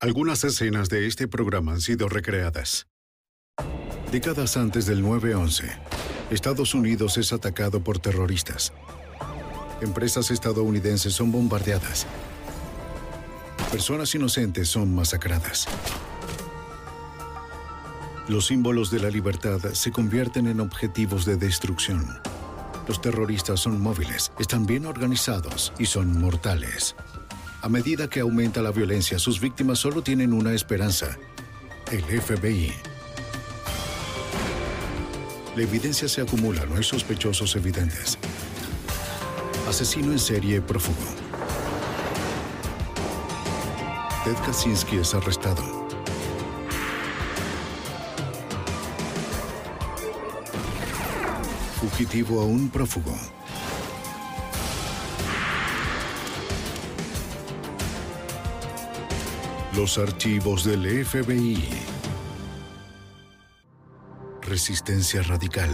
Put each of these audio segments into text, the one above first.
Algunas escenas de este programa han sido recreadas. Décadas antes del 9-11, Estados Unidos es atacado por terroristas. Empresas estadounidenses son bombardeadas. Personas inocentes son masacradas. Los símbolos de la libertad se convierten en objetivos de destrucción. Los terroristas son móviles, están bien organizados y son mortales. A medida que aumenta la violencia, sus víctimas solo tienen una esperanza, el FBI. La evidencia se acumula, no hay sospechosos evidentes. Asesino en serie prófugo. Ted Kaczynski es arrestado. Fugitivo a un prófugo. Los archivos del FBI. Resistencia radical.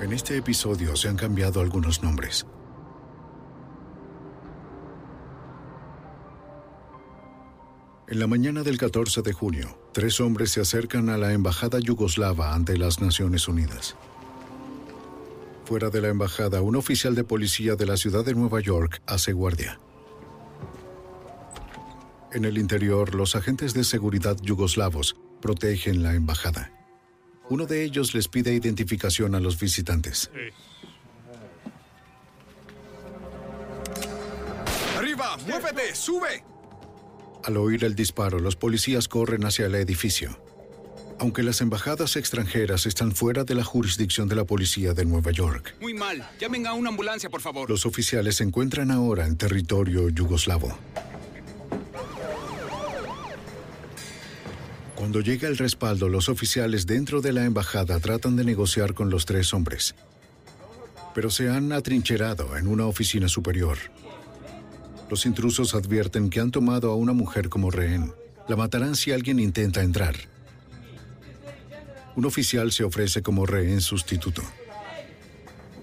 En este episodio se han cambiado algunos nombres. En la mañana del 14 de junio, tres hombres se acercan a la embajada yugoslava ante las Naciones Unidas. Fuera de la embajada, un oficial de policía de la ciudad de Nueva York hace guardia. En el interior, los agentes de seguridad yugoslavos protegen la embajada. Uno de ellos les pide identificación a los visitantes. ¡Arriba! ¡Muévete! ¡Sube! Al oír el disparo, los policías corren hacia el edificio. Aunque las embajadas extranjeras están fuera de la jurisdicción de la policía de Nueva York, Muy mal. Llamen a una ambulancia, por favor. los oficiales se encuentran ahora en territorio yugoslavo. Cuando llega el respaldo, los oficiales dentro de la embajada tratan de negociar con los tres hombres. Pero se han atrincherado en una oficina superior. Los intrusos advierten que han tomado a una mujer como rehén. La matarán si alguien intenta entrar. Un oficial se ofrece como rehén sustituto.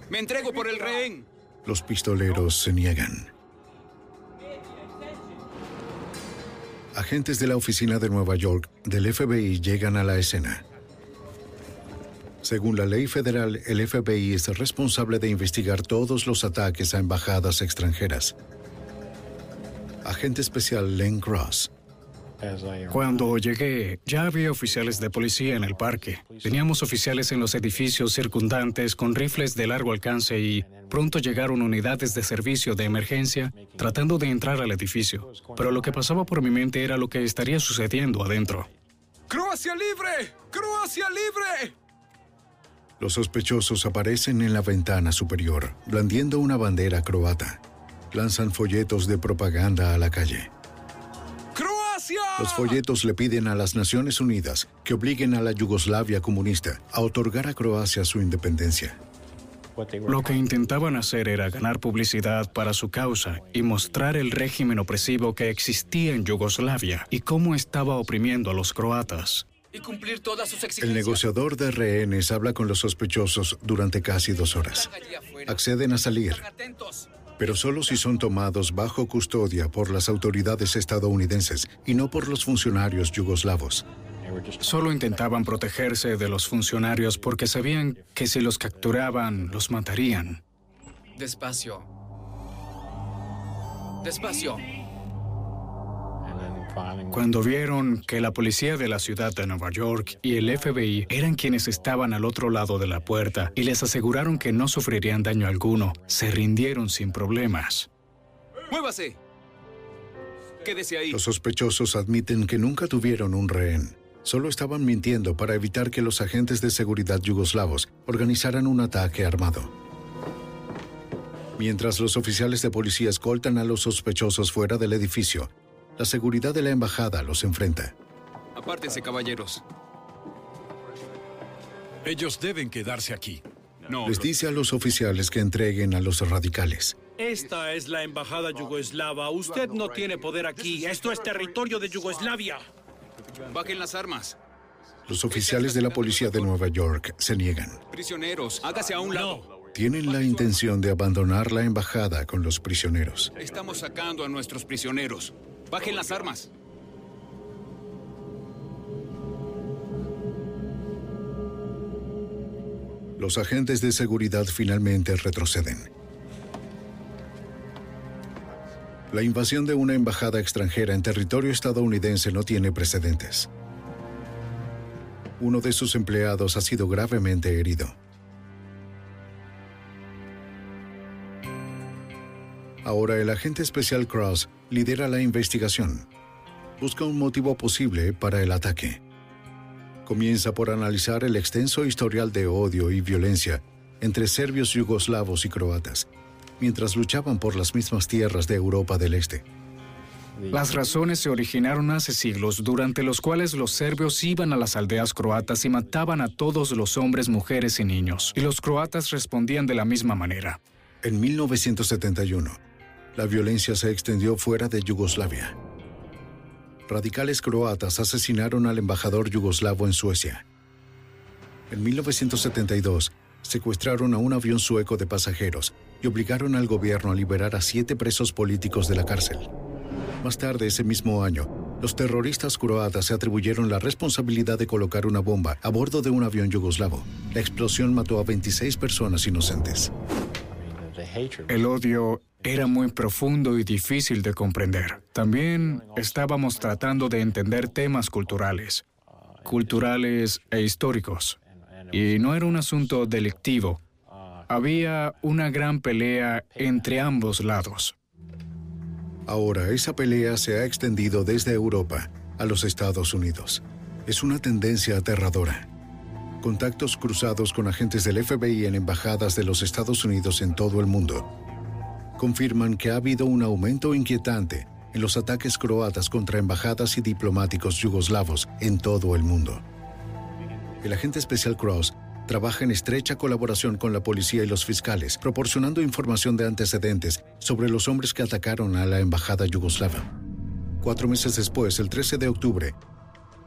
Me entrego por el rehén. Los pistoleros se niegan. Agentes de la oficina de Nueva York del FBI llegan a la escena. Según la ley federal, el FBI es responsable de investigar todos los ataques a embajadas extranjeras. Agente especial Len Cross Cuando llegué, ya había oficiales de policía en el parque. Teníamos oficiales en los edificios circundantes con rifles de largo alcance y pronto llegaron unidades de servicio de emergencia tratando de entrar al edificio. Pero lo que pasaba por mi mente era lo que estaría sucediendo adentro. ¡Croacia libre! ¡Croacia libre! Los sospechosos aparecen en la ventana superior, blandiendo una bandera croata. Lanzan folletos de propaganda a la calle. Los folletos le piden a las Naciones Unidas que obliguen a la Yugoslavia comunista a otorgar a Croacia su independencia. Lo que intentaban hacer era ganar publicidad para su causa y mostrar el régimen opresivo que existía en Yugoslavia y cómo estaba oprimiendo a los croatas. Y cumplir todas sus El negociador de rehenes habla con los sospechosos durante casi dos horas. Acceden a salir, Están atentos. Pero solo si son tomados bajo custodia por las autoridades estadounidenses y no por los funcionarios yugoslavos. Solo intentaban protegerse de los funcionarios porque sabían que si los capturaban, los matarían. Despacio. Despacio. Cuando vieron que la policía de la ciudad de Nueva York y el FBI eran quienes estaban al otro lado de la puerta y les aseguraron que no sufrirían daño alguno, se rindieron sin problemas. ¡Muévase! Quédese ahí. Los sospechosos admiten que nunca tuvieron un rehén. Solo estaban mintiendo para evitar que los agentes de seguridad yugoslavos organizaran un ataque armado. Mientras los oficiales de policía escoltan a los sospechosos fuera del edificio, la seguridad de la embajada los enfrenta. Apártense, caballeros. Ellos deben quedarse aquí. No, Les dice a los oficiales que entreguen a los radicales. Esta es la embajada yugoslava. Usted no tiene poder aquí. Esto es territorio de Yugoslavia. bajen las armas. Los oficiales de la policía de Nueva York se niegan. Prisioneros, hágase a un lado. Tienen la intención de abandonar la embajada con los prisioneros. Estamos sacando a nuestros prisioneros. Bajen las armas. Los agentes de seguridad finalmente retroceden. La invasión de una embajada extranjera en territorio estadounidense no tiene precedentes. Uno de sus empleados ha sido gravemente herido. Ahora el agente especial Cross lidera la investigación. Busca un motivo posible para el ataque. Comienza por analizar el extenso historial de odio y violencia entre serbios, yugoslavos y croatas, mientras luchaban por las mismas tierras de Europa del Este. Las razones se originaron hace siglos, durante los cuales los serbios iban a las aldeas croatas y mataban a todos los hombres, mujeres y niños, y los croatas respondían de la misma manera. En 1971, la violencia se extendió fuera de Yugoslavia. Radicales croatas asesinaron al embajador yugoslavo en Suecia. En 1972, secuestraron a un avión sueco de pasajeros y obligaron al gobierno a liberar a siete presos políticos de la cárcel. Más tarde ese mismo año, los terroristas croatas se atribuyeron la responsabilidad de colocar una bomba a bordo de un avión yugoslavo. La explosión mató a 26 personas inocentes. El odio era muy profundo y difícil de comprender. También estábamos tratando de entender temas culturales, culturales e históricos. Y no era un asunto delictivo. Había una gran pelea entre ambos lados. Ahora esa pelea se ha extendido desde Europa a los Estados Unidos. Es una tendencia aterradora. Contactos cruzados con agentes del FBI en embajadas de los Estados Unidos en todo el mundo confirman que ha habido un aumento inquietante en los ataques croatas contra embajadas y diplomáticos yugoslavos en todo el mundo. El agente especial Cross trabaja en estrecha colaboración con la policía y los fiscales, proporcionando información de antecedentes sobre los hombres que atacaron a la embajada yugoslava. Cuatro meses después, el 13 de octubre,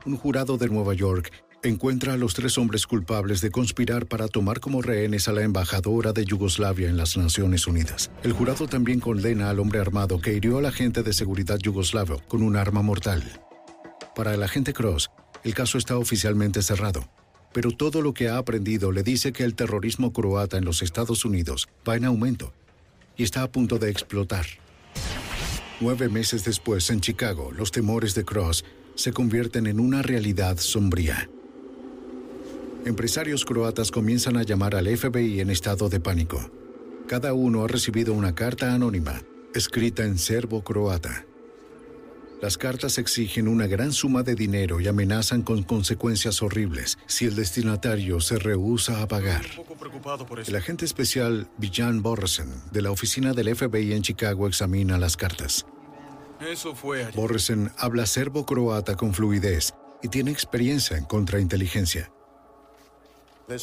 un jurado de Nueva York encuentra a los tres hombres culpables de conspirar para tomar como rehenes a la embajadora de Yugoslavia en las Naciones Unidas. El jurado también condena al hombre armado que hirió al agente de seguridad yugoslavo con un arma mortal. Para el agente Cross, el caso está oficialmente cerrado, pero todo lo que ha aprendido le dice que el terrorismo croata en los Estados Unidos va en aumento y está a punto de explotar. Nueve meses después, en Chicago, los temores de Cross se convierten en una realidad sombría. Empresarios croatas comienzan a llamar al FBI en estado de pánico. Cada uno ha recibido una carta anónima, escrita en serbo-croata. Las cartas exigen una gran suma de dinero y amenazan con consecuencias horribles si el destinatario se rehúsa a pagar. El agente especial Bijan Borresen, de la oficina del FBI en Chicago, examina las cartas. Eso fue ayer. Borresen habla serbo-croata con fluidez y tiene experiencia en contrainteligencia.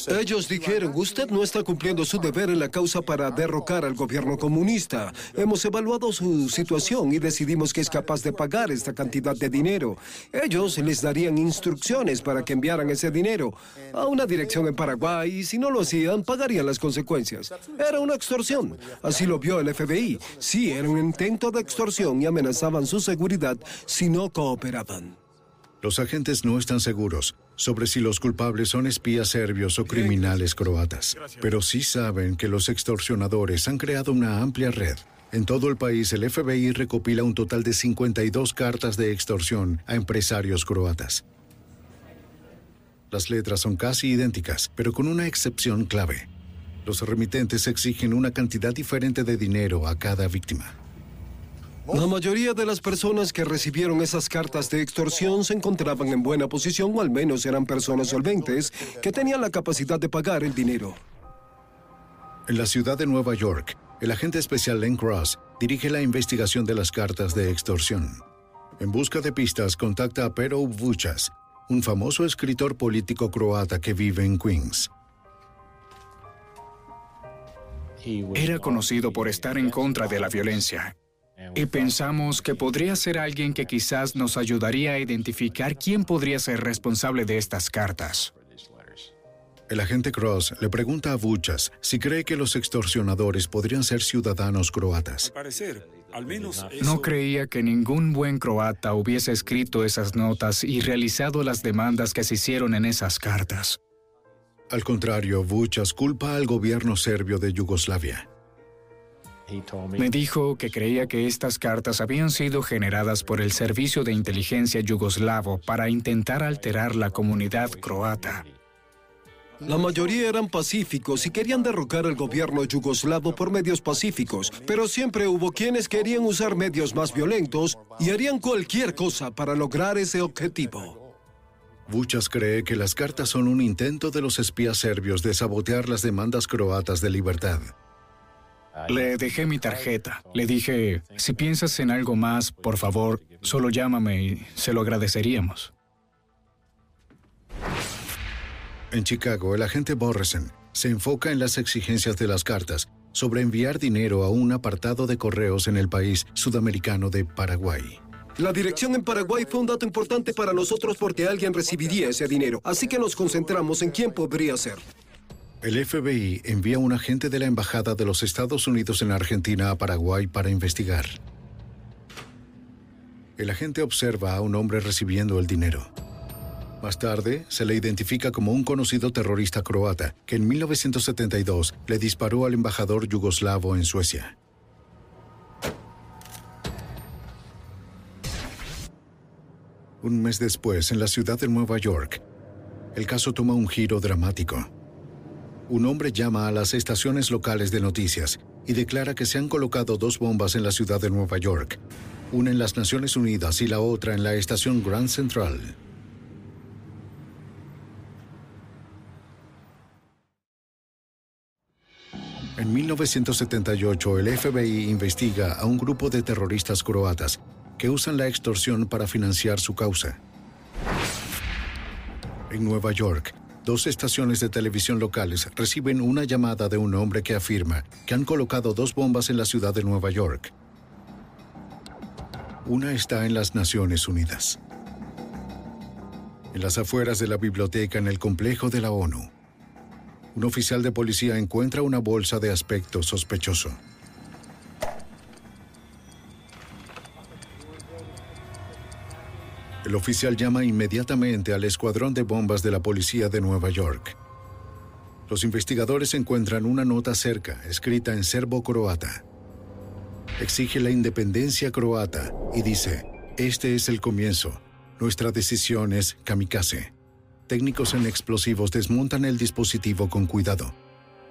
Ellos dijeron, usted no está cumpliendo su deber en la causa para derrocar al gobierno comunista. Hemos evaluado su situación y decidimos que es capaz de pagar esta cantidad de dinero. Ellos les darían instrucciones para que enviaran ese dinero a una dirección en Paraguay y si no lo hacían, pagarían las consecuencias. Era una extorsión. Así lo vio el FBI. Sí, era un intento de extorsión y amenazaban su seguridad si no cooperaban. Los agentes no están seguros sobre si los culpables son espías serbios o criminales croatas, pero sí saben que los extorsionadores han creado una amplia red. En todo el país, el FBI recopila un total de 52 cartas de extorsión a empresarios croatas. Las letras son casi idénticas, pero con una excepción clave. Los remitentes exigen una cantidad diferente de dinero a cada víctima. La mayoría de las personas que recibieron esas cartas de extorsión se encontraban en buena posición o al menos eran personas solventes que tenían la capacidad de pagar el dinero. En la ciudad de Nueva York, El agente especial Len Cross dirige la investigación de las cartas de extorsión. En busca de pistas, contacta a Pero Vuchas, un famoso escritor político croata que vive en Queens. Era conocido por estar en contra de la violencia. Y pensamos que podría ser alguien que quizás nos ayudaría a identificar quién podría ser responsable de estas cartas. El agente Cross le pregunta a Vuchas si cree que los extorsionadores podrían ser ciudadanos croatas. No creía que ningún buen croata hubiese escrito esas notas y realizado las demandas que se hicieron en esas cartas. Al contrario, Vuchas culpa al gobierno serbio de Yugoslavia. Me dijo que creía que estas cartas habían sido generadas por el Servicio de Inteligencia Yugoslavo para intentar alterar la comunidad croata. La mayoría eran pacíficos y querían derrocar al gobierno yugoslavo por medios pacíficos, pero siempre hubo quienes querían usar medios más violentos y harían cualquier cosa para lograr ese objetivo. Vuchas cree que las cartas son un intento de los espías serbios de sabotear las demandas croatas de libertad. Le dejé mi tarjeta. Le dije, si piensas en algo más, por favor, solo llámame y se lo agradeceríamos. En Chicago, el agente Borresen se enfoca en las exigencias de las cartas sobre enviar dinero a un apartado de correos en el país sudamericano de Paraguay. La dirección en Paraguay fue un dato importante para nosotros porque alguien recibiría ese dinero, así que nos concentramos en quién podría ser. El FBI envía un agente de la Embajada de los Estados Unidos en Argentina a Paraguay para investigar. El agente observa a un hombre recibiendo el dinero. Más tarde, se le identifica como un conocido terrorista croata que en 1972 le disparó al embajador yugoslavo en Suecia. Un mes después, en la ciudad de Nueva York, el caso toma un giro dramático. Un hombre llama a las estaciones locales de noticias y declara que se han colocado dos bombas en la ciudad de Nueva York, una en las Naciones Unidas y la otra en la estación Grand Central. En 1978, el FBI investiga a un grupo de terroristas croatas que usan la extorsión para financiar su causa. En Nueva York, dos estaciones de televisión locales reciben una llamada de un hombre que afirma que han colocado dos bombas en la ciudad de Nueva York. Una está en las Naciones Unidas. En las afueras de la biblioteca en el complejo de la ONU, un oficial de policía encuentra una bolsa de aspecto sospechoso. El oficial llama inmediatamente al escuadrón de bombas de la policía de Nueva York. Los investigadores encuentran una nota cerca, escrita en serbo-croata. Exige la independencia croata y dice, este es el comienzo. Nuestra decisión es kamikaze técnicos en explosivos desmontan el dispositivo con cuidado.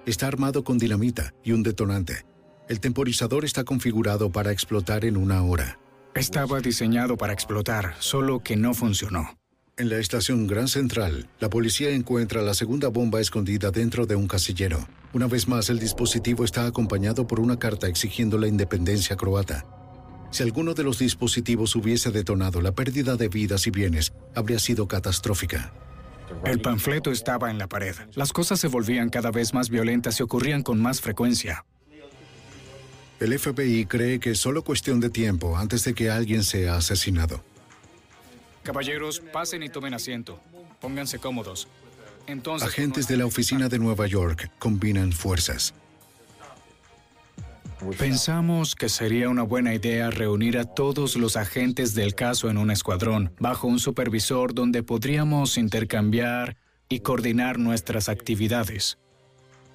Está armado con dinamita y un detonante. El temporizador está configurado para explotar en una hora. Estaba diseñado para explotar, solo que no funcionó. En la estación Gran Central, la policía encuentra la segunda bomba escondida dentro de un casillero. Una vez más, el dispositivo está acompañado por una carta exigiendo la independencia croata. Si alguno de los dispositivos hubiese detonado, la pérdida de vidas y bienes habría sido catastrófica. El panfleto estaba en la pared. Las cosas se volvían cada vez más violentas y ocurrían con más frecuencia. El FBI cree que es solo cuestión de tiempo antes de que alguien sea asesinado. Caballeros, pasen y tomen asiento. Pónganse cómodos. Entonces, Agentes de la oficina de Nueva York combinan fuerzas. Pensamos que sería una buena idea reunir a todos los agentes del caso en un escuadrón, bajo un supervisor donde podríamos intercambiar y coordinar nuestras actividades.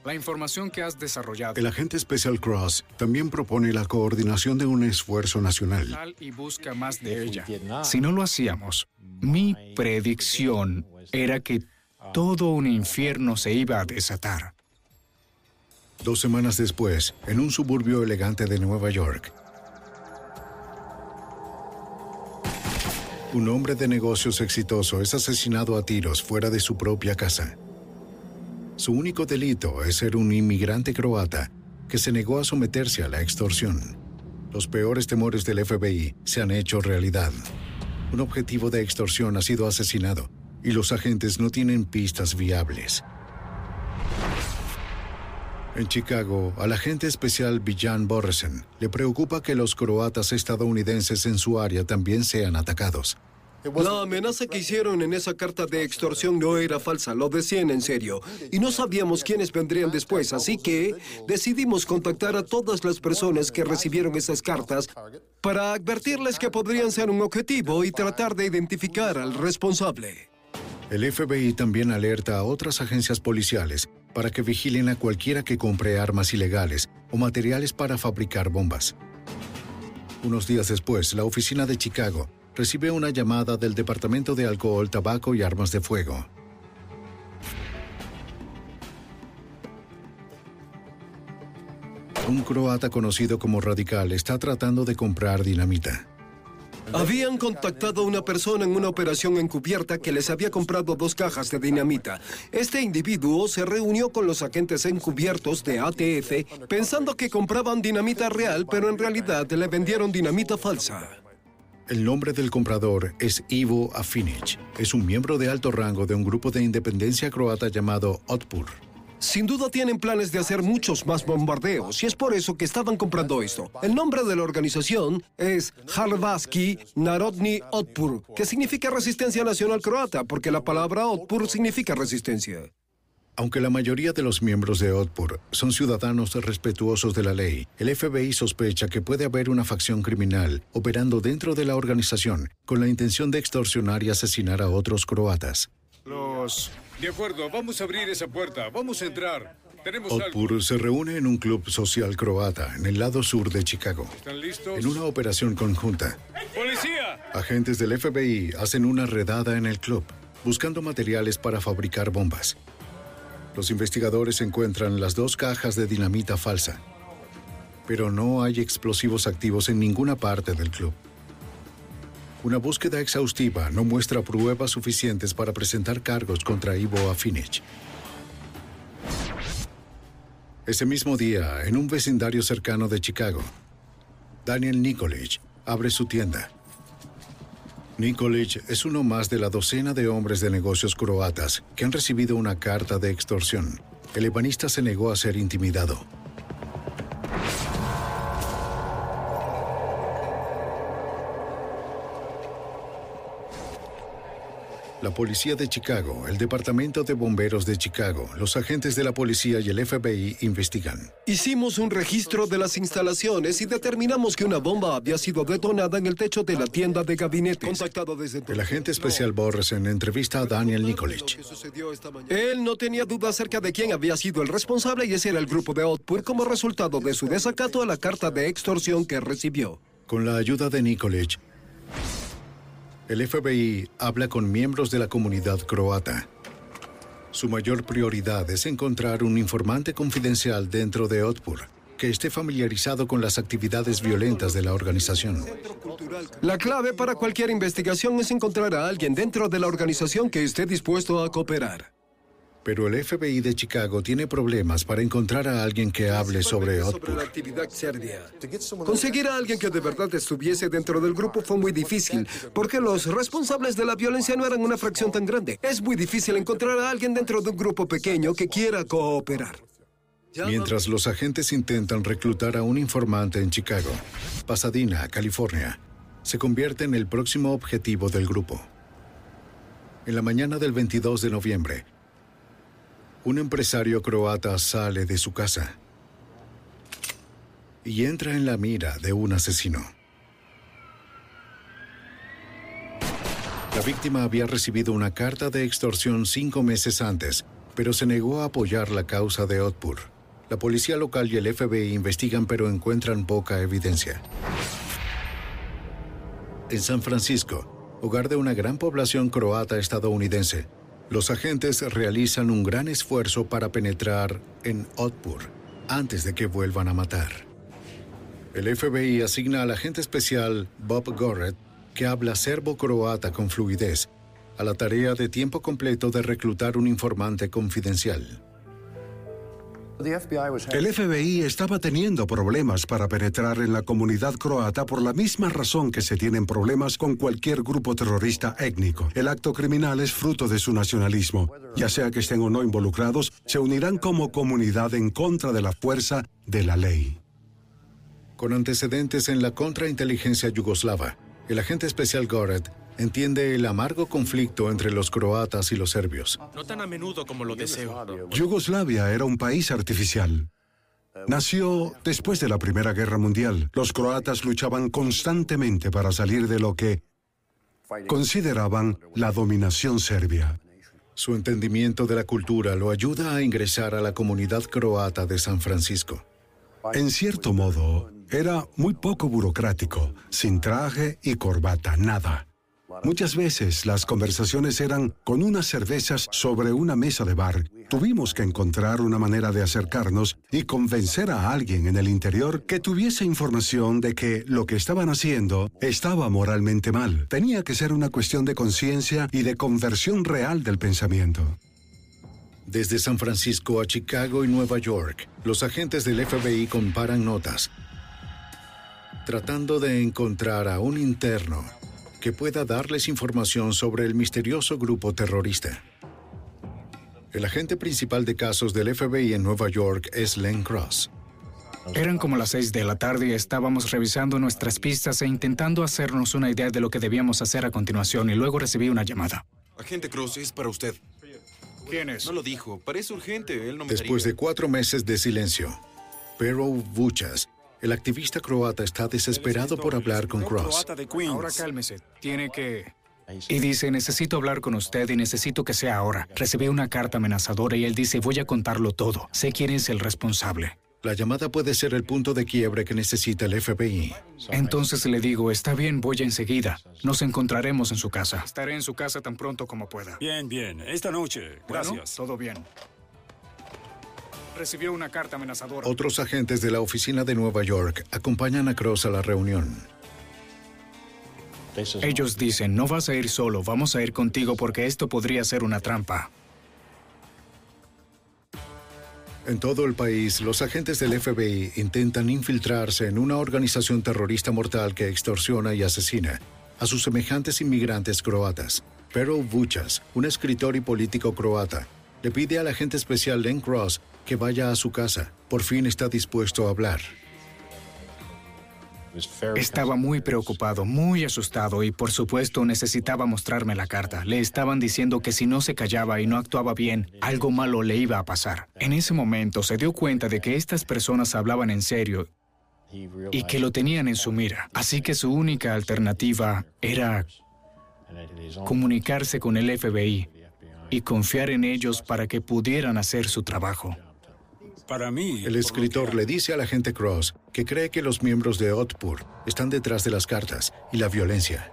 La información que has desarrollado. El agente Special Cross también propone la coordinación de un esfuerzo nacional. Y busca más de ella. Si no lo hacíamos, mi predicción era que todo un infierno se iba a desatar. Dos semanas después, en un suburbio elegante de Nueva York, un hombre de negocios exitoso es asesinado a tiros fuera de su propia casa. Su único delito es ser un inmigrante croata que se negó a someterse a la extorsión. Los peores temores del FBI se han hecho realidad. Un objetivo de extorsión ha sido asesinado y los agentes no tienen pistas viables. En Chicago, al agente especial Villan Borresen le preocupa que los croatas estadounidenses en su área también sean atacados. La amenaza que hicieron en esa carta de extorsión no era falsa, lo decían en serio. Y no sabíamos quiénes vendrían después, así que decidimos contactar a todas las personas que recibieron esas cartas para advertirles que podrían ser un objetivo y tratar de identificar al responsable. El FBI también alerta a otras agencias policiales para que vigilen a cualquiera que compre armas ilegales o materiales para fabricar bombas. Unos días después, la oficina de Chicago recibe una llamada del Departamento de Alcohol, Tabaco y Armas de Fuego. Un croata conocido como Radical está tratando de comprar dinamita. Habían contactado a una persona en una operación encubierta que les había comprado dos cajas de dinamita. Este individuo se reunió con los agentes encubiertos de ATF pensando que compraban dinamita real, pero en realidad le vendieron dinamita falsa. El nombre del comprador es Ivo Afinic. Es un miembro de alto rango de un grupo de independencia croata llamado Otpur. Sin duda tienen planes de hacer muchos más bombardeos y es por eso que estaban comprando esto. El nombre de la organización es Harvaski Narodni Otpur, que significa Resistencia Nacional Croata, porque la palabra Otpur significa resistencia. Aunque la mayoría de los miembros de Otpur son ciudadanos respetuosos de la ley, el FBI sospecha que puede haber una facción criminal operando dentro de la organización con la intención de extorsionar y asesinar a otros croatas. Los... De acuerdo, vamos a abrir esa puerta. Vamos a entrar. Tenemos Otpur se reúne en un club social croata en el lado sur de Chicago. ¿Están listos? En una operación conjunta. ¡Policía! Agentes del FBI hacen una redada en el club, buscando materiales para fabricar bombas. Los investigadores encuentran las dos cajas de dinamita falsa, pero no hay explosivos activos en ninguna parte del club. Una búsqueda exhaustiva no muestra pruebas suficientes para presentar cargos contra Ivo Afinich. Ese mismo día, en un vecindario cercano de Chicago, Daniel Nikolic abre su tienda. Nikolic es uno más de la docena de hombres de negocios croatas que han recibido una carta de extorsión. El ebanista se negó a ser intimidado. La policía de Chicago, el Departamento de Bomberos de Chicago, los agentes de la policía y el FBI investigan. Hicimos un registro de las instalaciones y determinamos que una bomba había sido detonada en el techo de la tienda de gabinetes. Contactado desde El agente especial Borresen entrevista a Daniel Nikolic. Él no tenía duda acerca de quién había sido el responsable y ese era el grupo de Output como resultado de su desacato a la carta de extorsión que recibió. Con la ayuda de Nikolic, el FBI habla con miembros de la comunidad croata. Su mayor prioridad es encontrar un informante confidencial dentro de Otpur que esté familiarizado con las actividades violentas de la organización. La clave para cualquier investigación es encontrar a alguien dentro de la organización que esté dispuesto a cooperar. Pero el FBI de Chicago tiene problemas para encontrar a alguien que hable sobre Otpur. Conseguir a alguien que de verdad estuviese dentro del grupo fue muy difícil, porque los responsables de la violencia no eran una fracción tan grande. Es muy difícil encontrar a alguien dentro de un grupo pequeño que quiera cooperar. Mientras los agentes intentan reclutar a un informante en Chicago, Pasadena, California, se convierte en el próximo objetivo del grupo. En la mañana del 22 de noviembre, un empresario croata sale de su casa y entra en la mira de un asesino. La víctima había recibido una carta de extorsión cinco meses antes, pero se negó a apoyar la causa de Otpur. La policía local y el FBI investigan pero encuentran poca evidencia. En San Francisco, hogar de una gran población croata estadounidense, los agentes realizan un gran esfuerzo para penetrar en Otpur antes de que vuelvan a matar. El FBI asigna al agente especial Bob Gorret, que habla serbo-croata con fluidez, a la tarea de tiempo completo de reclutar un informante confidencial. El FBI estaba teniendo problemas para penetrar en la comunidad croata por la misma razón que se tienen problemas con cualquier grupo terrorista étnico. El acto criminal es fruto de su nacionalismo. Ya sea que estén o no involucrados, se unirán como comunidad en contra de la fuerza de la ley. Con antecedentes en la contrainteligencia yugoslava, el agente especial Goret entiende el amargo conflicto entre los croatas y los serbios. No tan a menudo como lo deseo. Yugoslavia era un país artificial. Nació después de la Primera Guerra Mundial. Los croatas luchaban constantemente para salir de lo que consideraban la dominación serbia. Su entendimiento de la cultura lo ayuda a ingresar a la comunidad croata de San Francisco. En cierto modo, era muy poco burocrático, sin traje y corbata, nada. Muchas veces las conversaciones eran con unas cervezas sobre una mesa de bar. Tuvimos que encontrar una manera de acercarnos y convencer a alguien en el interior que tuviese información de que lo que estaban haciendo estaba moralmente mal. Tenía que ser una cuestión de conciencia y de conversión real del pensamiento. Desde San Francisco a Chicago y Nueva York, los agentes del FBI comparan notas, tratando de encontrar a un interno que pueda darles información sobre el misterioso grupo terrorista. El agente principal de casos del FBI en Nueva York es Len Cross. Eran como las seis de la tarde y estábamos revisando nuestras pistas e intentando hacernos una idea de lo que debíamos hacer a continuación y luego recibí una llamada. Agente Cross, es para usted. ¿Quién es? No lo dijo. Parece urgente. Él no me Después daría- de cuatro meses de silencio, Pero Vuchas, el activista croata, está desesperado por hablar con Cross. Ahora cálmese. Tiene que... Y dice, necesito hablar con usted y necesito que sea ahora. Recibí una carta amenazadora y él dice, voy a contarlo todo. Sé quién es el responsable. La llamada puede ser el punto de quiebre que necesita el FBI. Entonces le digo, está bien, voy enseguida. Nos encontraremos en su casa. Estaré en su casa tan pronto como pueda. Bien, bien. Esta noche. Bueno, Gracias. todo bien. Recibió una carta amenazadora. Otros agentes de la oficina de Nueva York acompañan a Cross a la reunión. Ellos dicen, no vas a ir solo, vamos a ir contigo porque esto podría ser una trampa. En todo el país, los agentes del FBI intentan infiltrarse en una organización terrorista mortal que extorsiona y asesina a sus semejantes inmigrantes croatas. Pero Vuchas, un escritor y político croata, le pide al agente especial Len Cross que vaya a su casa. Por fin está dispuesto a hablar. Estaba muy preocupado, muy asustado y por supuesto necesitaba mostrarme la carta. Le estaban diciendo que si no se callaba y no actuaba bien, algo malo le iba a pasar. En ese momento se dio cuenta de que estas personas hablaban en serio y que lo tenían en su mira. Así que su única alternativa era comunicarse con el FBI y confiar en ellos para que pudieran hacer su trabajo. Para mí, El escritor le dice al agente Cross que cree que los miembros de Otpur están detrás de las cartas y la violencia.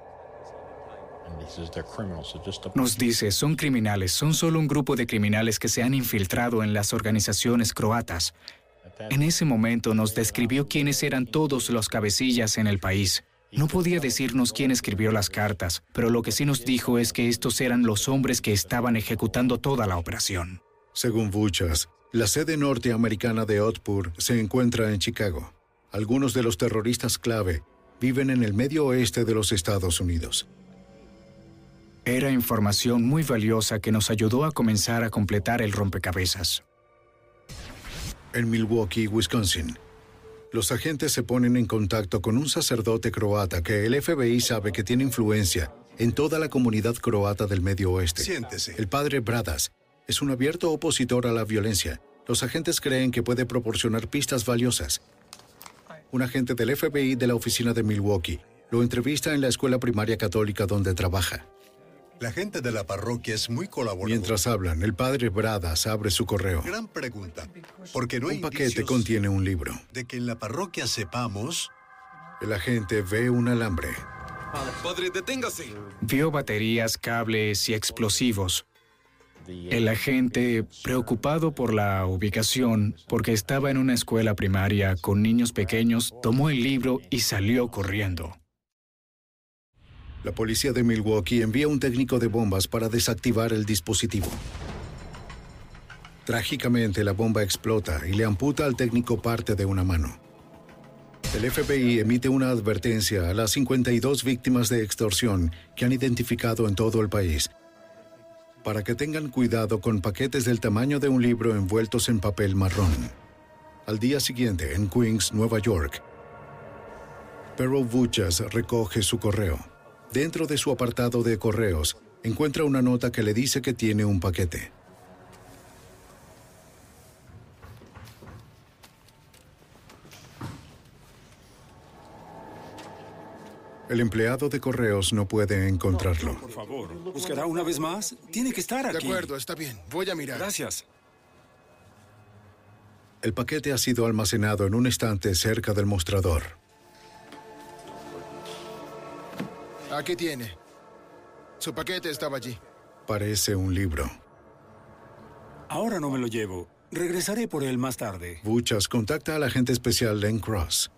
Nos dice, son criminales, son solo un grupo de criminales que se han infiltrado en las organizaciones croatas. En ese momento nos describió quiénes eran todos los cabecillas en el país. No podía decirnos quién escribió las cartas, pero lo que sí nos dijo es que estos eran los hombres que estaban ejecutando toda la operación. Según Vuchas, la sede norteamericana de Otpur se encuentra en Chicago. Algunos de los terroristas clave viven en el medio oeste de los Estados Unidos. Era información muy valiosa que nos ayudó a comenzar a completar el rompecabezas. En Milwaukee, Wisconsin, los agentes se ponen en contacto con un sacerdote croata que el FBI sabe que tiene influencia en toda la comunidad croata del medio oeste. Siéntese. El padre Bradas es un abierto opositor a la violencia. Los agentes creen que puede proporcionar pistas valiosas. Un agente del FBI de la oficina de Milwaukee lo entrevista en la escuela primaria católica donde trabaja. La gente de la parroquia es muy colaboradora. Mientras hablan, el padre Bradas abre su correo. Gran pregunta. Porque no hay Un paquete contiene un libro. de que en la parroquia sepamos... El agente ve un alambre. Padre, deténgase. Vio baterías, cables y explosivos. El agente, preocupado por la ubicación, porque estaba en una escuela primaria con niños pequeños, tomó el libro y salió corriendo. La policía de Milwaukee envía un técnico de bombas para desactivar el dispositivo. Trágicamente, la bomba explota y le amputa al técnico parte de una mano. El FBI emite una advertencia a las 52 víctimas de extorsión que han identificado en todo el país para que tengan cuidado con paquetes del tamaño de un libro envueltos en papel marrón. Al día siguiente, en Queens, Nueva York, Perro Buchas recoge su correo. Dentro de su apartado de correos, encuentra una nota que le dice que tiene un paquete. El empleado de correos no puede encontrarlo. Por favor, ¿buscará una vez más? Tiene que estar aquí. De acuerdo, está bien. Voy a mirar. Gracias. El paquete ha sido almacenado en un estante cerca del mostrador. Aquí tiene. Su paquete estaba allí. Parece un libro. Ahora no me lo llevo. Regresaré por él más tarde. Buchas contacta al agente especial Len Cross.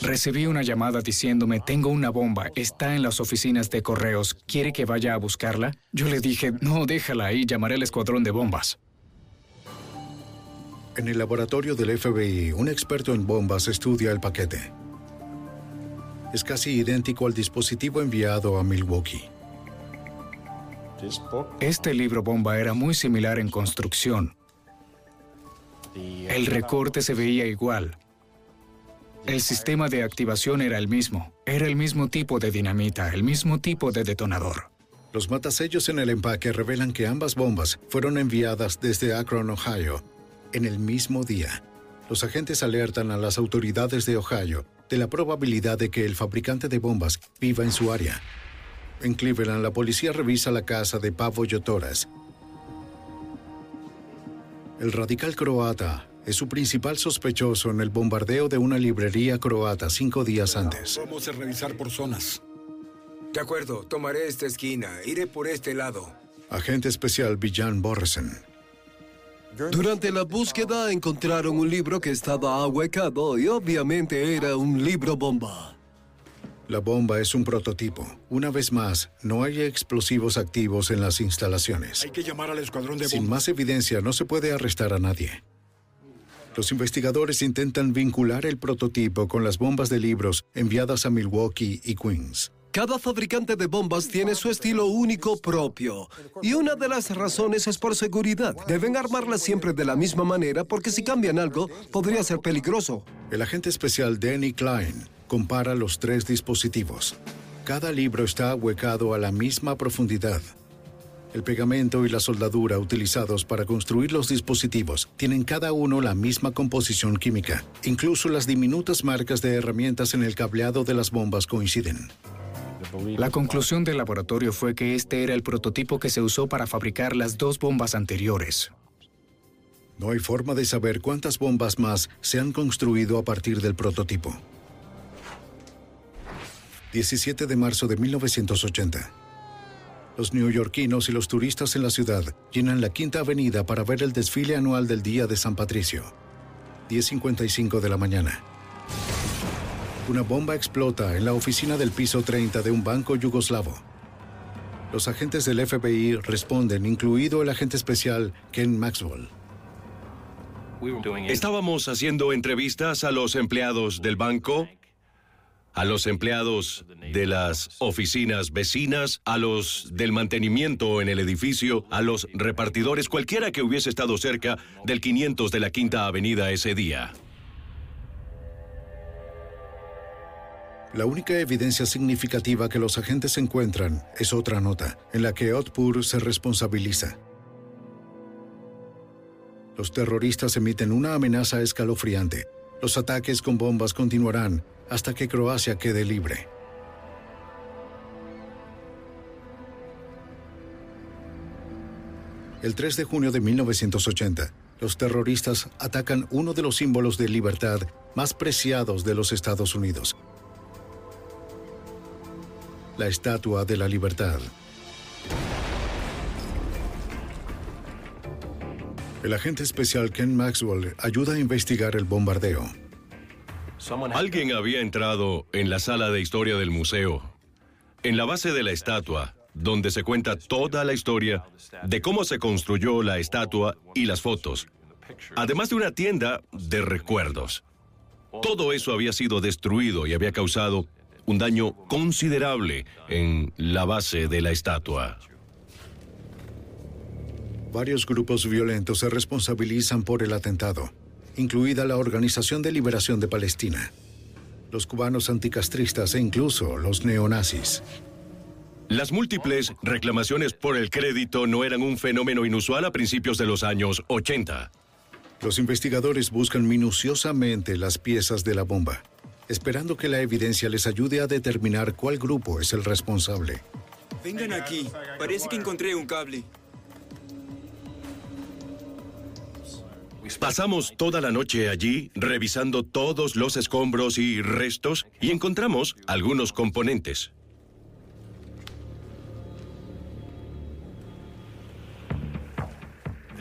Recibí una llamada diciéndome, tengo una bomba, está en las oficinas de correos, ¿quiere que vaya a buscarla? Yo le dije, no, déjala ahí, llamaré al escuadrón de bombas. En el laboratorio del FBI, un experto en bombas estudia el paquete. Es casi idéntico al dispositivo enviado a Milwaukee. Este libro bomba era muy similar en construcción. El recorte se veía igual. El sistema de activación era el mismo. Era el mismo tipo de dinamita, el mismo tipo de detonador. Los matasellos en el empaque revelan que ambas bombas fueron enviadas desde Akron, Ohio, en el mismo día. Los agentes alertan a las autoridades de Ohio de la probabilidad de que el fabricante de bombas viva en su área. En Cleveland, la policía revisa la casa de Pavo Yotoras. El radical croata es su principal sospechoso en el bombardeo de una librería croata cinco días antes. Vamos a revisar por zonas. De acuerdo, tomaré esta esquina. Iré por este lado. Agente especial Villan Borresen. Durante la búsqueda encontraron un libro que estaba ahuecado y obviamente era un libro bomba. La bomba es un prototipo. Una vez más, no hay explosivos activos en las instalaciones. Hay que llamar al escuadrón de bombas. Sin más evidencia, no se puede arrestar a nadie. Los investigadores intentan vincular el prototipo con las bombas de libros enviadas a Milwaukee y Queens. Cada fabricante de bombas tiene su estilo único propio. Y una de las razones es por seguridad. Deben armarlas siempre de la misma manera porque si cambian algo, podría ser peligroso. El agente especial Danny Klein compara los tres dispositivos. Cada libro está ahuecado a la misma profundidad. El pegamento y la soldadura utilizados para construir los dispositivos tienen cada uno la misma composición química. Incluso las diminutas marcas de herramientas en el cableado de las bombas coinciden. La conclusión del laboratorio fue que este era el prototipo que se usó para fabricar las dos bombas anteriores. No hay forma de saber cuántas bombas más se han construido a partir del prototipo. 17 de marzo de 1980. Los neoyorquinos y los turistas en la ciudad llenan la Quinta Avenida para ver el desfile anual del Día de San Patricio. 10.55 de la mañana. Una bomba explota en la oficina del piso 30 de un banco yugoslavo. Los agentes del FBI responden, incluido el agente especial Ken Maxwell. Estábamos haciendo entrevistas a los empleados del banco, a los empleados de las oficinas vecinas, a los del mantenimiento en el edificio, a los repartidores, cualquiera que hubiese estado cerca del 500 de la Quinta Avenida ese día. La única evidencia significativa que los agentes encuentran es otra nota, en la que Otpur se responsabiliza. Los terroristas emiten una amenaza escalofriante. Los ataques con bombas continuarán hasta que Croacia quede libre. El 3 de junio de 1980, los terroristas atacan uno de los símbolos de libertad más preciados de los Estados Unidos, la Estatua de la Libertad. El agente especial Ken Maxwell ayuda a investigar el bombardeo. Alguien había entrado en la sala de historia del museo. En la base de la estatua donde se cuenta toda la historia de cómo se construyó la estatua y las fotos, además de una tienda de recuerdos. Todo eso había sido destruido y había causado un daño considerable en la base de la estatua. Varios grupos violentos se responsabilizan por el atentado, incluida la Organización de Liberación de Palestina, los cubanos anticastristas e incluso los neonazis. Las múltiples reclamaciones por el crédito no eran un fenómeno inusual a principios de los años 80. Los investigadores buscan minuciosamente las piezas de la bomba, esperando que la evidencia les ayude a determinar cuál grupo es el responsable. Vengan aquí. Parece que encontré un cable. Pasamos toda la noche allí revisando todos los escombros y restos y encontramos algunos componentes.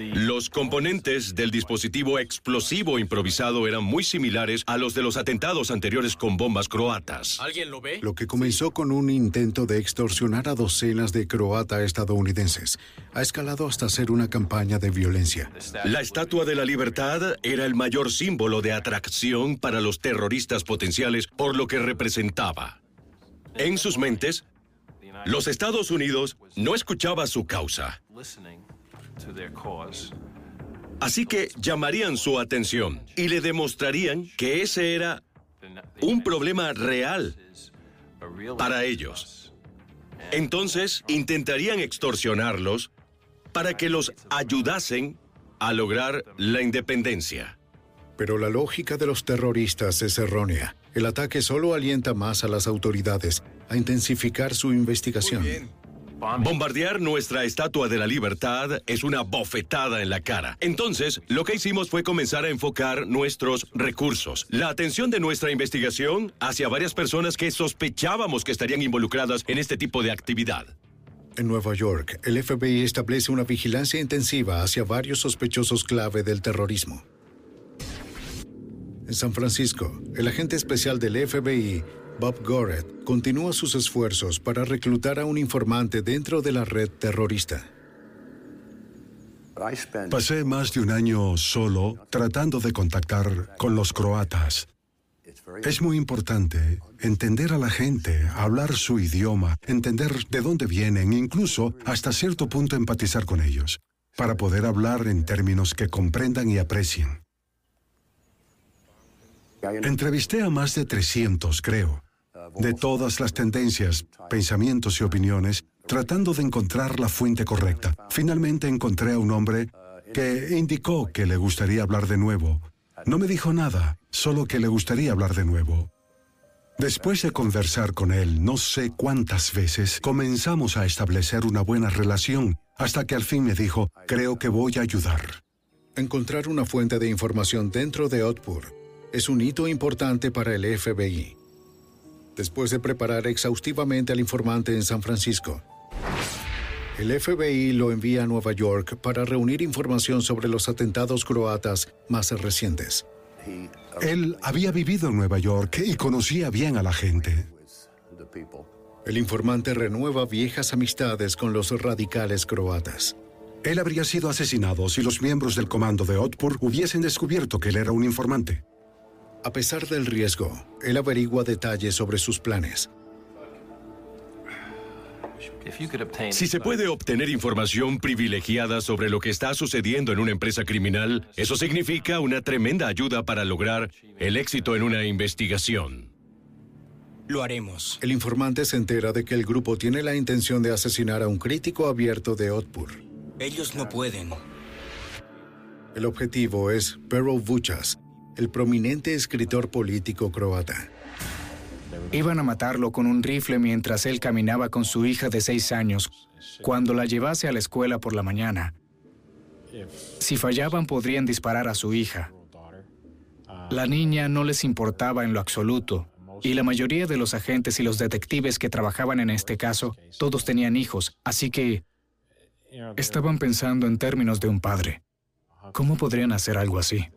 Los componentes del dispositivo explosivo improvisado eran muy similares a los de los atentados anteriores con bombas croatas. ¿Alguien lo ve? Lo que comenzó con un intento de extorsionar a docenas de croata estadounidenses ha escalado hasta ser una campaña de violencia. La Estatua de la Libertad era el mayor símbolo de atracción para los terroristas potenciales por lo que representaba. En sus mentes, los Estados Unidos no escuchaba su causa. Así que llamarían su atención y le demostrarían que ese era un problema real para ellos. Entonces intentarían extorsionarlos para que los ayudasen a lograr la independencia. Pero la lógica de los terroristas es errónea. El ataque solo alienta más a las autoridades a intensificar su investigación. Bombardear nuestra estatua de la libertad es una bofetada en la cara. Entonces, lo que hicimos fue comenzar a enfocar nuestros recursos, la atención de nuestra investigación hacia varias personas que sospechábamos que estarían involucradas en este tipo de actividad. En Nueva York, el FBI establece una vigilancia intensiva hacia varios sospechosos clave del terrorismo. En San Francisco, el agente especial del FBI Bob Goret continúa sus esfuerzos para reclutar a un informante dentro de la red terrorista. Pasé más de un año solo tratando de contactar con los croatas. Es muy importante entender a la gente, hablar su idioma, entender de dónde vienen, incluso hasta cierto punto empatizar con ellos, para poder hablar en términos que comprendan y aprecien. Entrevisté a más de 300, creo, de todas las tendencias, pensamientos y opiniones, tratando de encontrar la fuente correcta. Finalmente encontré a un hombre que indicó que le gustaría hablar de nuevo. No me dijo nada, solo que le gustaría hablar de nuevo. Después de conversar con él no sé cuántas veces, comenzamos a establecer una buena relación, hasta que al fin me dijo, creo que voy a ayudar. Encontrar una fuente de información dentro de Otpur es un hito importante para el FBI. Después de preparar exhaustivamente al informante en San Francisco, el FBI lo envía a Nueva York para reunir información sobre los atentados croatas más recientes. Él había vivido en Nueva York y conocía bien a la gente. El informante renueva viejas amistades con los radicales croatas. Él habría sido asesinado si los miembros del comando de Otpur hubiesen descubierto que él era un informante. A pesar del riesgo, él averigua detalles sobre sus planes. Si se puede obtener información privilegiada sobre lo que está sucediendo en una empresa criminal, eso significa una tremenda ayuda para lograr el éxito en una investigación. Lo haremos. El informante se entera de que el grupo tiene la intención de asesinar a un crítico abierto de Otpur. Ellos no pueden. El objetivo es Pero Vuchas, el prominente escritor político croata. Iban a matarlo con un rifle mientras él caminaba con su hija de seis años, cuando la llevase a la escuela por la mañana. Si fallaban podrían disparar a su hija. La niña no les importaba en lo absoluto, y la mayoría de los agentes y los detectives que trabajaban en este caso, todos tenían hijos, así que estaban pensando en términos de un padre. ¿Cómo podrían hacer algo así?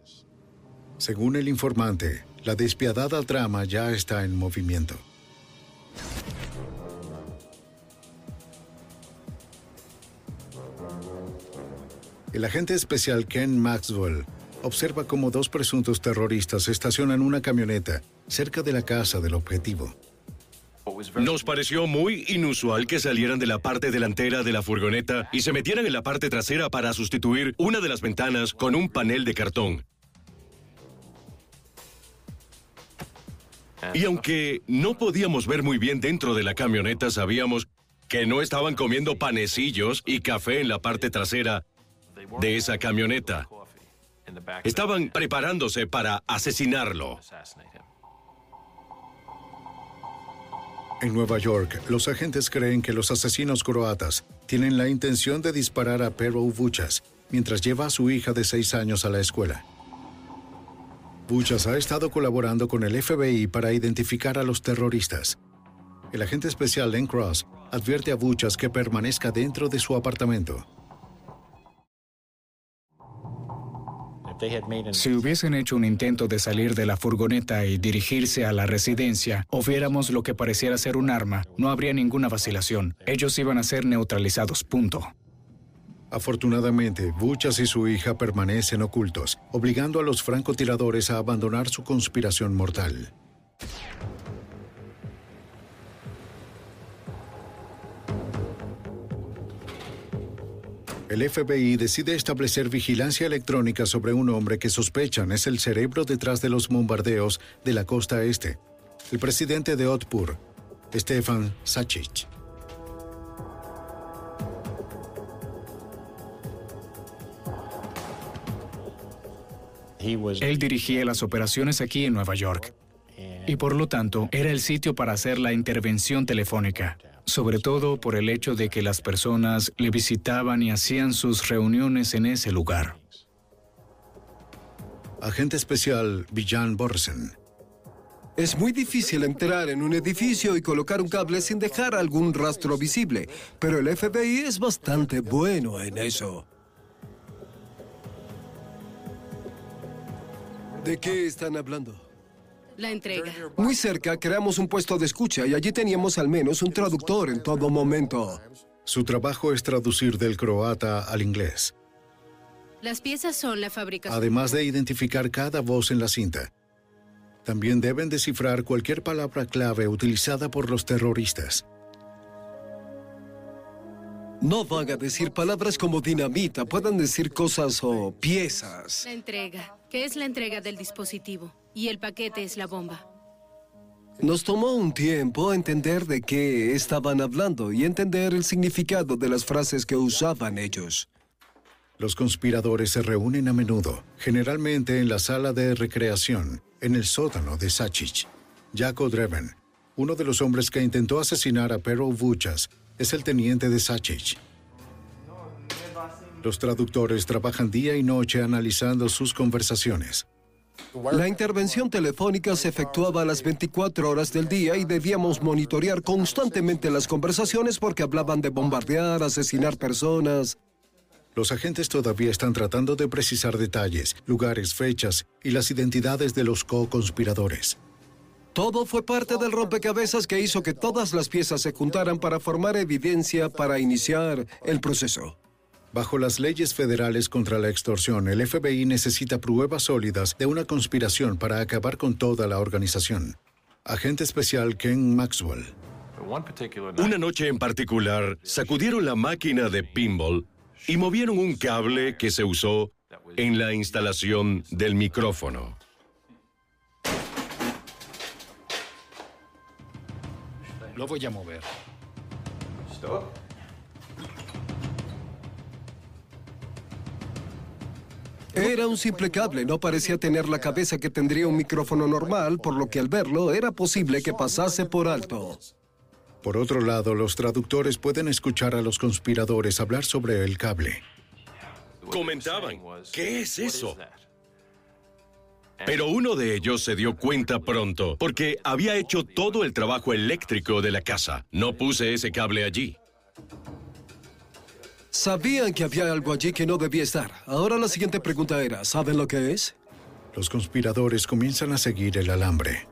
Según el informante, la despiadada trama ya está en movimiento. El agente especial Ken Maxwell observa cómo dos presuntos terroristas estacionan una camioneta cerca de la casa del objetivo. Nos pareció muy inusual que salieran de la parte delantera de la furgoneta y se metieran en la parte trasera para sustituir una de las ventanas con un panel de cartón. Y aunque no podíamos ver muy bien dentro de la camioneta, sabíamos que no estaban comiendo panecillos y café en la parte trasera de esa camioneta. Estaban preparándose para asesinarlo. En Nueva York, los agentes creen que los asesinos croatas tienen la intención de disparar a Pero Vuchas mientras lleva a su hija de seis años a la escuela. Vuchas ha estado colaborando con el FBI para identificar a los terroristas. El agente especial Len Cross advierte a Vuchas que permanezca dentro de su apartamento. Si hubiesen hecho un intento de salir de la furgoneta y dirigirse a la residencia, o viéramos lo que pareciera ser un arma, no habría ninguna vacilación. Ellos iban a ser neutralizados, punto. Afortunadamente, Buchas y su hija permanecen ocultos, obligando a los francotiradores a abandonar su conspiración mortal. El FBI decide establecer vigilancia electrónica sobre un hombre que sospechan es el cerebro detrás de los bombardeos de la costa este, el presidente de Otpur, Stefan Sacic. Él dirigía las operaciones aquí en Nueva York y por lo tanto era el sitio para hacer la intervención telefónica, sobre todo por el hecho de que las personas le visitaban y hacían sus reuniones en ese lugar. Agente especial Villan Borsen. Es muy difícil entrar en un edificio y colocar un cable sin dejar algún rastro visible, pero el FBI es bastante bueno en eso. ¿De qué están hablando? La entrega. Muy cerca creamos un puesto de escucha y allí teníamos al menos un traductor en todo momento. Su trabajo es traducir del croata al inglés, Las piezas son la fabricación. además de identificar cada voz en la cinta. También deben descifrar cualquier palabra clave utilizada por los terroristas. No van a decir palabras como dinamita, pueden decir cosas o piezas. La entrega, que es la entrega del dispositivo. Y el paquete es la bomba. Nos tomó un tiempo entender de qué estaban hablando y entender el significado de las frases que usaban ellos. Los conspiradores se reúnen a menudo, generalmente en la sala de recreación, en el sótano de Sacic. Jaco Dreven, uno de los hombres que intentó asesinar a Pero Vuchas, es el teniente de Sacic. Los traductores trabajan día y noche analizando sus conversaciones. La intervención telefónica se efectuaba a las 24 horas del día y debíamos monitorear constantemente las conversaciones porque hablaban de bombardear, asesinar personas. Los agentes todavía están tratando de precisar detalles, lugares, fechas y las identidades de los co-conspiradores. Todo fue parte del rompecabezas que hizo que todas las piezas se juntaran para formar evidencia para iniciar el proceso. Bajo las leyes federales contra la extorsión, el FBI necesita pruebas sólidas de una conspiración para acabar con toda la organización. Agente especial Ken Maxwell. Una noche en particular, sacudieron la máquina de pinball y movieron un cable que se usó en la instalación del micrófono. Lo voy a mover. Era un simple cable, no parecía tener la cabeza que tendría un micrófono normal, por lo que al verlo era posible que pasase por alto. Por otro lado, los traductores pueden escuchar a los conspiradores hablar sobre el cable. Comentaban, ¿qué es eso? Pero uno de ellos se dio cuenta pronto, porque había hecho todo el trabajo eléctrico de la casa. No puse ese cable allí. Sabían que había algo allí que no debía estar. Ahora la siguiente pregunta era, ¿saben lo que es? Los conspiradores comienzan a seguir el alambre.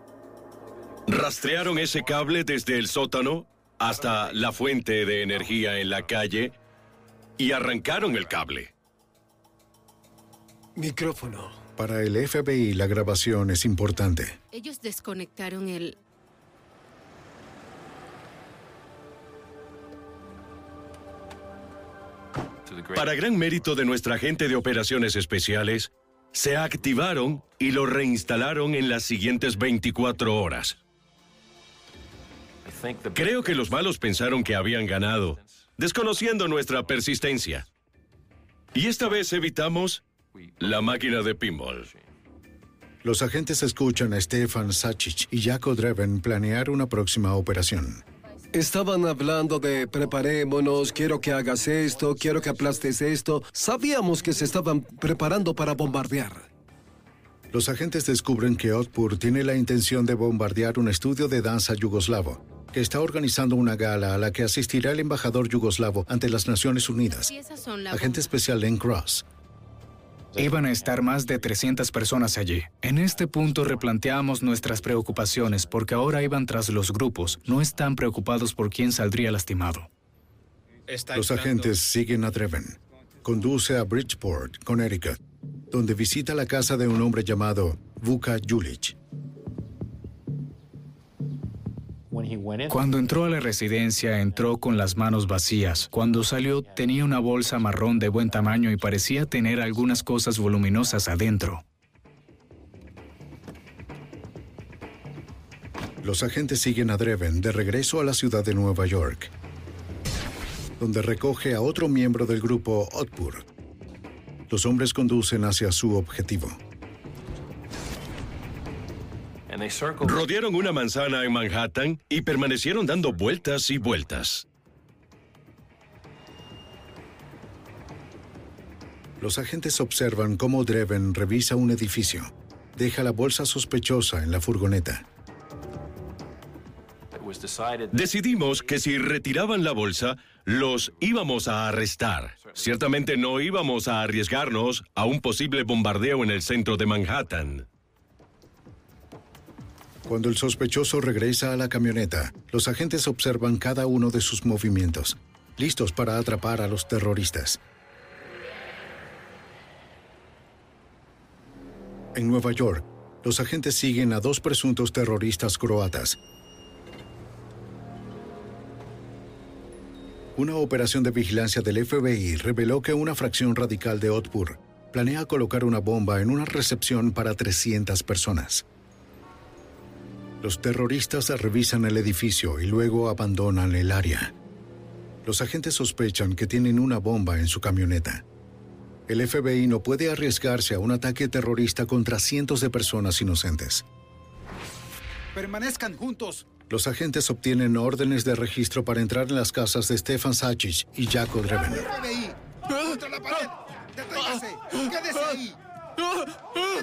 Rastrearon ese cable desde el sótano hasta la fuente de energía en la calle y arrancaron el cable. Micrófono. Para el FBI la grabación es importante. Ellos desconectaron el... Para gran mérito de nuestra gente de operaciones especiales, se activaron y lo reinstalaron en las siguientes 24 horas. Creo que los malos pensaron que habían ganado, desconociendo nuestra persistencia. Y esta vez evitamos la máquina de pinball. Los agentes escuchan a Stefan Sacic y Jaco Dreven planear una próxima operación. Estaban hablando de preparémonos, quiero que hagas esto, quiero que aplastes esto. Sabíamos que se estaban preparando para bombardear. Los agentes descubren que Otpur tiene la intención de bombardear un estudio de danza yugoslavo, que está organizando una gala a la que asistirá el embajador yugoslavo ante las Naciones Unidas, agente especial Len Cross. Iban a estar más de 300 personas allí. En este punto replanteamos nuestras preocupaciones porque ahora iban tras los grupos. No están preocupados por quién saldría lastimado. Los agentes siguen a Dreven. Conduce a Bridgeport, Connecticut, donde visita la casa de un hombre llamado Vuka Julic. Cuando entró a la residencia, entró con las manos vacías. Cuando salió, tenía una bolsa marrón de buen tamaño y parecía tener algunas cosas voluminosas adentro. Los agentes siguen a Dreven de regreso a la ciudad de Nueva York, donde recoge a otro miembro del grupo Otpur. Los hombres conducen hacia su objetivo. Rodearon una manzana en Manhattan y permanecieron dando vueltas y vueltas. Los agentes observan cómo Dreven revisa un edificio. Deja la bolsa sospechosa en la furgoneta. Decidimos que si retiraban la bolsa, los íbamos a arrestar. Ciertamente no íbamos a arriesgarnos a un posible bombardeo en el centro de Manhattan. Cuando el sospechoso regresa a la camioneta, los agentes observan cada uno de sus movimientos, listos para atrapar a los terroristas. En Nueva York, los agentes siguen a dos presuntos terroristas croatas. Una operación de vigilancia del FBI reveló que una fracción radical de Otpur planea colocar una bomba en una recepción para 300 personas. Los terroristas revisan el edificio y luego abandonan el área. Los agentes sospechan que tienen una bomba en su camioneta. El FBI no puede arriesgarse a un ataque terrorista contra cientos de personas inocentes. Permanezcan juntos. Los agentes obtienen órdenes de registro para entrar en las casas de Stefan Sacic y Jaco Dreven. FBI. ¡Contra la pared! ¡Deténgase! ¡Quédese ahí!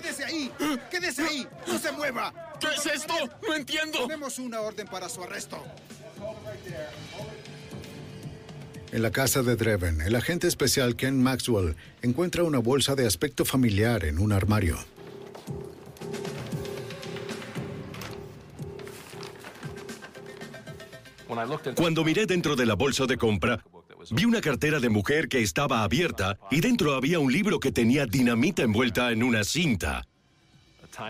¡Quédese ahí! ¡Quédese ahí! ¡No se mueva! ¿Qué es esto? No entiendo. Tenemos una orden para su arresto. En la casa de Dreven, el agente especial Ken Maxwell encuentra una bolsa de aspecto familiar en un armario. Cuando miré dentro de la bolsa de compra, vi una cartera de mujer que estaba abierta y dentro había un libro que tenía dinamita envuelta en una cinta.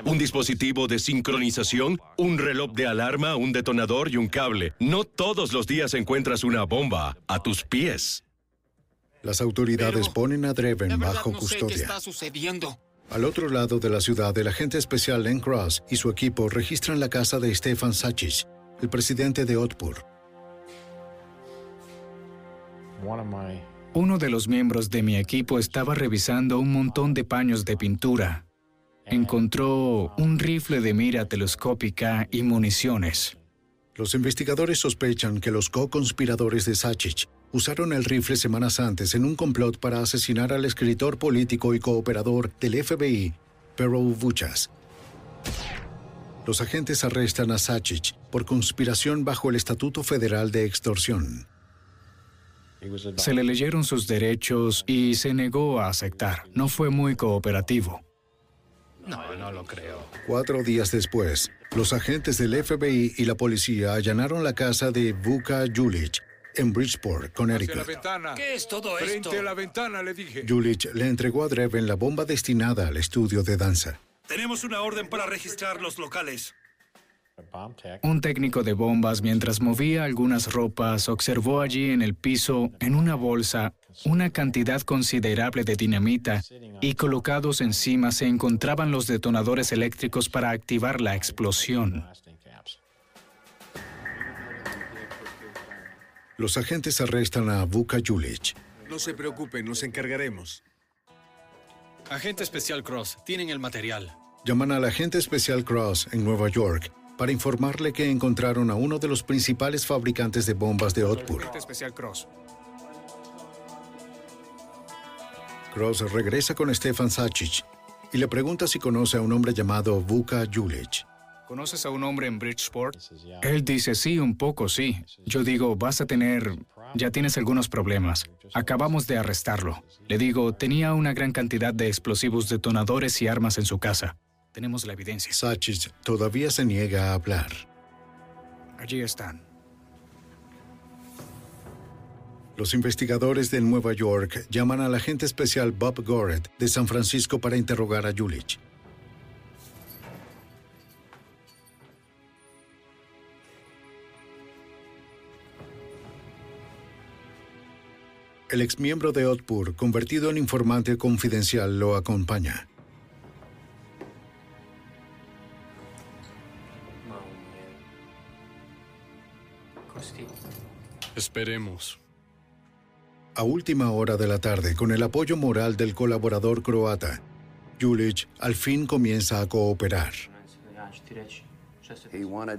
Un dispositivo de sincronización, un reloj de alarma, un detonador y un cable. No todos los días encuentras una bomba a tus pies. Las autoridades ponen a Dreven bajo no sé qué custodia. está sucediendo. Al otro lado de la ciudad, el agente especial Len Cross y su equipo registran la casa de Stefan Sacic, el presidente de Otpur. Uno de los miembros de mi equipo estaba revisando un montón de paños de pintura. Encontró un rifle de mira telescópica y municiones. Los investigadores sospechan que los co-conspiradores de Sacic usaron el rifle semanas antes en un complot para asesinar al escritor político y cooperador del FBI, Pero Vuchas. Los agentes arrestan a Sacic por conspiración bajo el Estatuto Federal de Extorsión. Se le leyeron sus derechos y se negó a aceptar. No fue muy cooperativo. No, no lo creo. Cuatro días después, los agentes del FBI y la policía allanaron la casa de Vuka Julic, en Bridgeport, la Connecticut. ventana. ¿Qué es todo Frente a la ventana, le dije. Julich le entregó a Dreven la bomba destinada al estudio de danza. Tenemos una orden para registrar los locales. Un técnico de bombas, mientras movía algunas ropas, observó allí en el piso, en una bolsa, una cantidad considerable de dinamita y colocados encima se encontraban los detonadores eléctricos para activar la explosión. Los agentes arrestan a Vuka Julich. No se preocupen, nos encargaremos. Agente especial Cross, tienen el material. Llaman al agente especial Cross en Nueva York para informarle que encontraron a uno de los principales fabricantes de bombas de Otpur. Cross. Cross regresa con Stefan Sacic y le pregunta si conoce a un hombre llamado Vuka Julich. ¿Conoces a un hombre en Bridgeport? Él dice, sí, un poco, sí. Yo digo, vas a tener... Ya tienes algunos problemas. Acabamos de arrestarlo. Le digo, tenía una gran cantidad de explosivos detonadores y armas en su casa. Tenemos la evidencia. Sacic todavía se niega a hablar. Allí están. Los investigadores de Nueva York llaman al agente especial Bob Goret de San Francisco para interrogar a Julich. El exmiembro de Otpur, convertido en informante confidencial, lo acompaña. Esperemos. A última hora de la tarde, con el apoyo moral del colaborador croata, Julich al fin comienza a cooperar.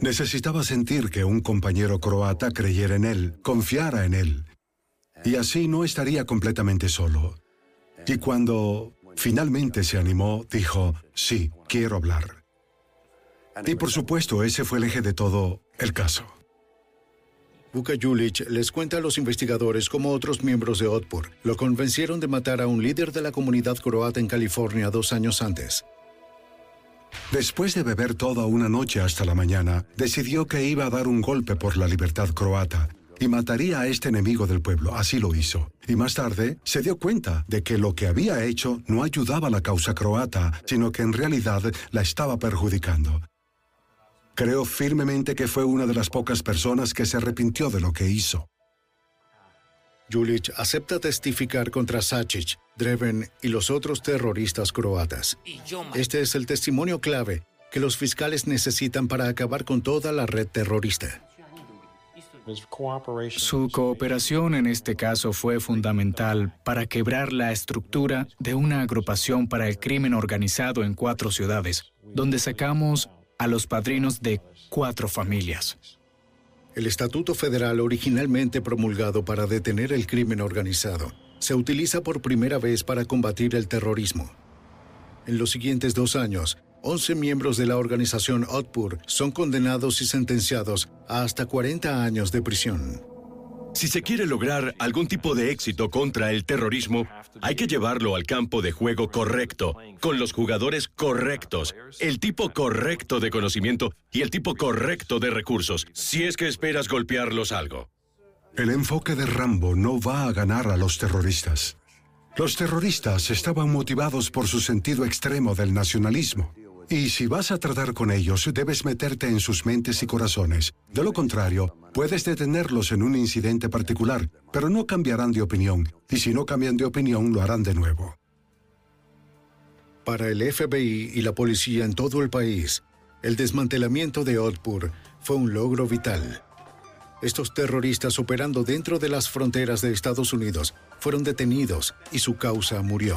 Necesitaba sentir que un compañero croata creyera en él, confiara en él. Y así no estaría completamente solo. Y cuando finalmente se animó, dijo, sí, quiero hablar. Y por supuesto, ese fue el eje de todo el caso. Vuka Julich les cuenta a los investigadores cómo otros miembros de Otpur lo convencieron de matar a un líder de la comunidad croata en California dos años antes. Después de beber toda una noche hasta la mañana, decidió que iba a dar un golpe por la libertad croata y mataría a este enemigo del pueblo. Así lo hizo. Y más tarde se dio cuenta de que lo que había hecho no ayudaba a la causa croata, sino que en realidad la estaba perjudicando. Creo firmemente que fue una de las pocas personas que se arrepintió de lo que hizo. Julich acepta testificar contra Sacic, Dreven y los otros terroristas croatas. Este es el testimonio clave que los fiscales necesitan para acabar con toda la red terrorista. Su cooperación en este caso fue fundamental para quebrar la estructura de una agrupación para el crimen organizado en cuatro ciudades, donde sacamos a los padrinos de cuatro familias. El Estatuto Federal, originalmente promulgado para detener el crimen organizado, se utiliza por primera vez para combatir el terrorismo. En los siguientes dos años, 11 miembros de la organización Otpur son condenados y sentenciados a hasta 40 años de prisión. Si se quiere lograr algún tipo de éxito contra el terrorismo, hay que llevarlo al campo de juego correcto, con los jugadores correctos, el tipo correcto de conocimiento y el tipo correcto de recursos, si es que esperas golpearlos algo. El enfoque de Rambo no va a ganar a los terroristas. Los terroristas estaban motivados por su sentido extremo del nacionalismo. Y si vas a tratar con ellos, debes meterte en sus mentes y corazones. De lo contrario, puedes detenerlos en un incidente particular, pero no cambiarán de opinión. Y si no cambian de opinión, lo harán de nuevo. Para el FBI y la policía en todo el país, el desmantelamiento de Otpur fue un logro vital. Estos terroristas operando dentro de las fronteras de Estados Unidos fueron detenidos y su causa murió.